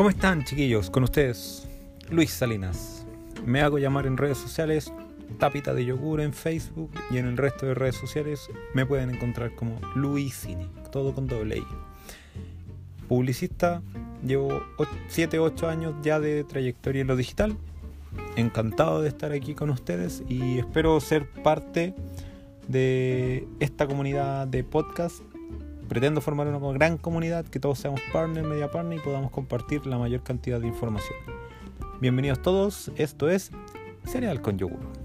¿Cómo están chiquillos? Con ustedes, Luis Salinas. Me hago llamar en redes sociales Tapita de Yogur en Facebook y en el resto de redes sociales me pueden encontrar como Luisini, todo con doble I. Publicista, llevo 7, 8 años ya de trayectoria en lo digital. Encantado de estar aquí con ustedes y espero ser parte de esta comunidad de podcast Pretendo formar una gran comunidad, que todos seamos partner, media partner y podamos compartir la mayor cantidad de información. Bienvenidos todos, esto es Cereal con Yogur.